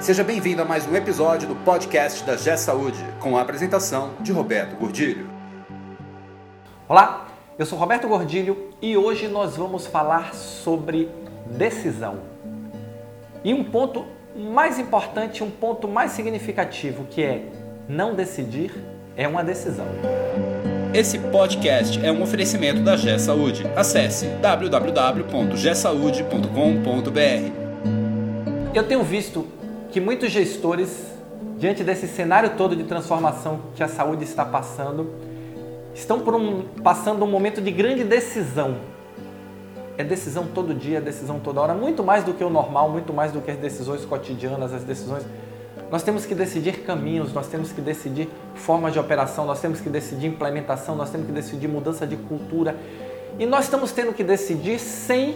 Seja bem-vindo a mais um episódio do podcast da G Saúde, com a apresentação de Roberto Gordilho. Olá, eu sou Roberto Gordilho e hoje nós vamos falar sobre decisão. E um ponto mais importante, um ponto mais significativo, que é não decidir é uma decisão. Esse podcast é um oferecimento da G Saúde. Acesse www.gsaude.com.br. Eu tenho visto que muitos gestores, diante desse cenário todo de transformação que a saúde está passando, estão um, passando um momento de grande decisão. É decisão todo dia, é decisão toda hora, muito mais do que o normal, muito mais do que as decisões cotidianas, as decisões. Nós temos que decidir caminhos, nós temos que decidir formas de operação, nós temos que decidir implementação, nós temos que decidir mudança de cultura. E nós estamos tendo que decidir sem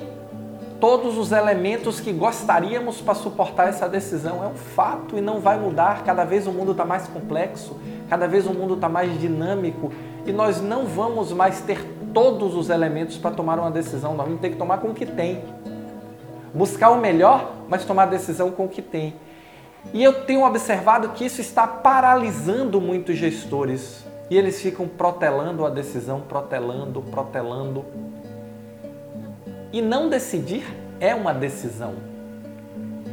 todos os elementos que gostaríamos para suportar essa decisão. É um fato e não vai mudar. Cada vez o mundo está mais complexo, cada vez o mundo está mais dinâmico e nós não vamos mais ter todos os elementos para tomar uma decisão. Nós vamos ter que tomar com o que tem. Buscar o melhor, mas tomar a decisão com o que tem. E eu tenho observado que isso está paralisando muitos gestores. E eles ficam protelando a decisão, protelando, protelando. E não decidir é uma decisão.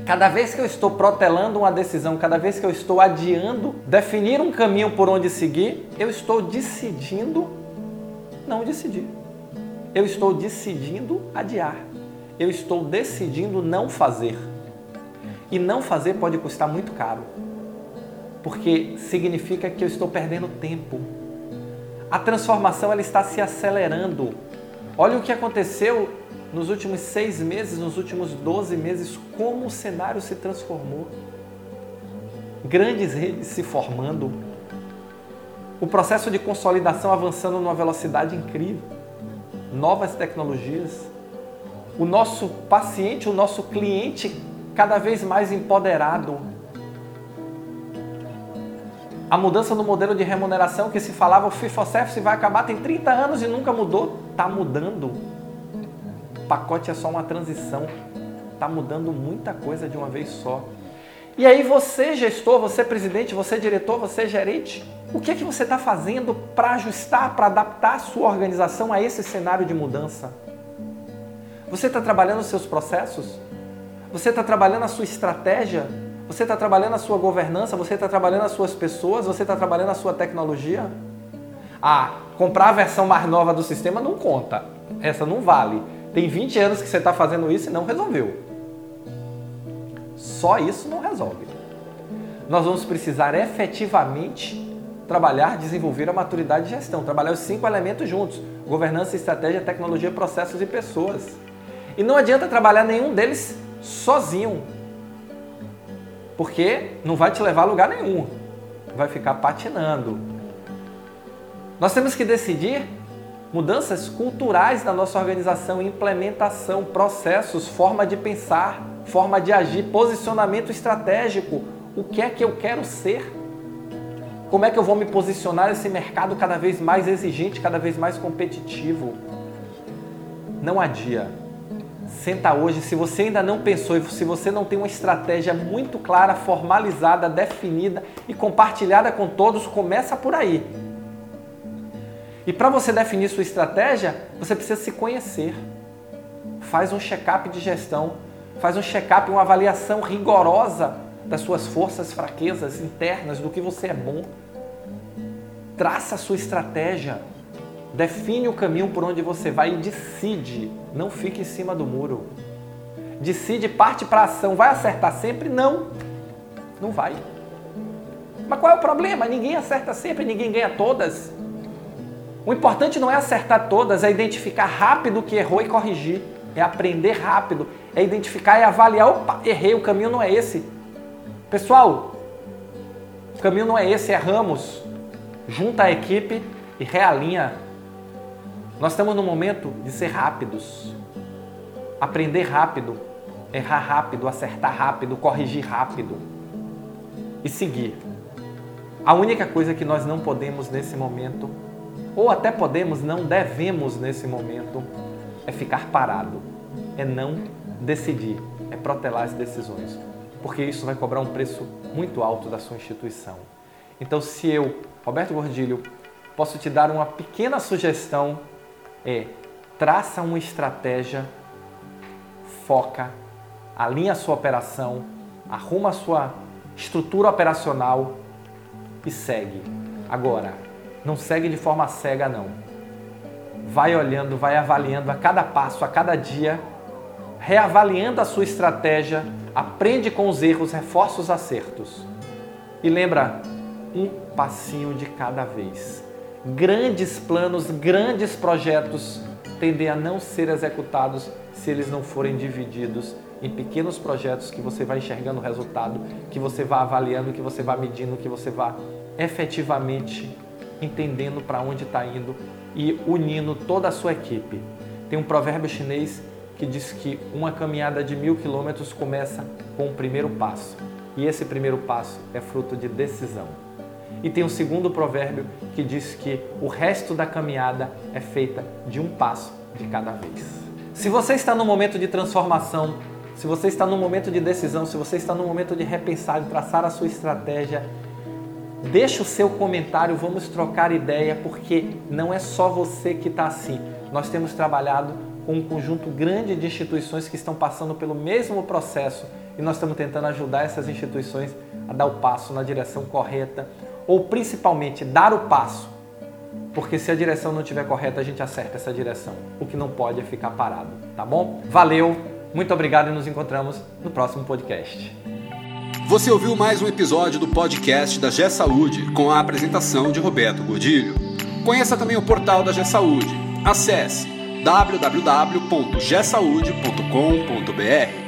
Cada vez que eu estou protelando uma decisão, cada vez que eu estou adiando definir um caminho por onde seguir, eu estou decidindo não decidir. Eu estou decidindo adiar. Eu estou decidindo não fazer. E não fazer pode custar muito caro, porque significa que eu estou perdendo tempo. A transformação ela está se acelerando. Olha o que aconteceu nos últimos seis meses, nos últimos 12 meses, como o cenário se transformou. Grandes redes se formando, o processo de consolidação avançando numa velocidade incrível, novas tecnologias, o nosso paciente, o nosso cliente cada vez mais empoderado. A mudança no modelo de remuneração que se falava o FIFOCEF vai acabar tem 30 anos e nunca mudou, está mudando pacote é só uma transição. Está mudando muita coisa de uma vez só. E aí você, gestor, você presidente, você diretor, você gerente, o que é que você está fazendo para ajustar, para adaptar a sua organização a esse cenário de mudança? Você está trabalhando os seus processos? Você está trabalhando a sua estratégia? Você está trabalhando a sua governança? Você está trabalhando as suas pessoas? Você está trabalhando a sua tecnologia? Ah, comprar a versão mais nova do sistema não conta. Essa não vale. Tem 20 anos que você está fazendo isso e não resolveu. Só isso não resolve. Nós vamos precisar efetivamente trabalhar, desenvolver a maturidade de gestão, trabalhar os cinco elementos juntos: governança, estratégia, tecnologia, processos e pessoas. E não adianta trabalhar nenhum deles sozinho, porque não vai te levar a lugar nenhum, vai ficar patinando. Nós temos que decidir mudanças culturais na nossa organização, implementação, processos, forma de pensar, forma de agir, posicionamento estratégico. O que é que eu quero ser? Como é que eu vou me posicionar nesse mercado cada vez mais exigente, cada vez mais competitivo? Não adia. Senta hoje, se você ainda não pensou e se você não tem uma estratégia muito clara, formalizada, definida e compartilhada com todos, começa por aí e para você definir sua estratégia, você precisa se conhecer. Faz um check-up de gestão, faz um check-up, uma avaliação rigorosa das suas forças, fraquezas internas, do que você é bom. Traça a sua estratégia, define o caminho por onde você vai e decide. Não fique em cima do muro. Decide, parte para ação. Vai acertar sempre? Não. Não vai. Mas qual é o problema? Ninguém acerta sempre, ninguém ganha todas. O importante não é acertar todas, é identificar rápido o que errou e corrigir. É aprender rápido, é identificar e avaliar. Opa, errei, o caminho não é esse. Pessoal, o caminho não é esse, erramos. Junta a equipe e realinha. Nós estamos no momento de ser rápidos. Aprender rápido, errar rápido, acertar rápido, corrigir rápido e seguir. A única coisa que nós não podemos nesse momento ou até podemos, não devemos nesse momento, é ficar parado, é não decidir, é protelar as decisões. porque isso vai cobrar um preço muito alto da sua instituição. Então, se eu, Roberto Gordilho, posso te dar uma pequena sugestão, é traça uma estratégia, foca, alinha a sua operação, arruma a sua estrutura operacional e segue. Agora, não segue de forma cega não. Vai olhando, vai avaliando a cada passo, a cada dia, reavaliando a sua estratégia, aprende com os erros, reforça os acertos. E lembra, um passinho de cada vez. Grandes planos, grandes projetos tendem a não ser executados se eles não forem divididos em pequenos projetos que você vai enxergando o resultado, que você vai avaliando, que você vai medindo, que você vai efetivamente entendendo para onde está indo e unindo toda a sua equipe. Tem um provérbio chinês que diz que uma caminhada de mil quilômetros começa com o primeiro passo. E esse primeiro passo é fruto de decisão. E tem um segundo provérbio que diz que o resto da caminhada é feita de um passo de cada vez. Se você está no momento de transformação, se você está no momento de decisão, se você está no momento de repensar, de traçar a sua estratégia, deixa o seu comentário, vamos trocar ideia, porque não é só você que está assim. Nós temos trabalhado com um conjunto grande de instituições que estão passando pelo mesmo processo e nós estamos tentando ajudar essas instituições a dar o passo na direção correta ou principalmente dar o passo. Porque se a direção não estiver correta, a gente acerta essa direção. O que não pode é ficar parado, tá bom? Valeu, muito obrigado e nos encontramos no próximo podcast. Você ouviu mais um episódio do podcast da G Saúde com a apresentação de Roberto Godilho. Conheça também o portal da G Saúde. Acesse www.gsaude.com.br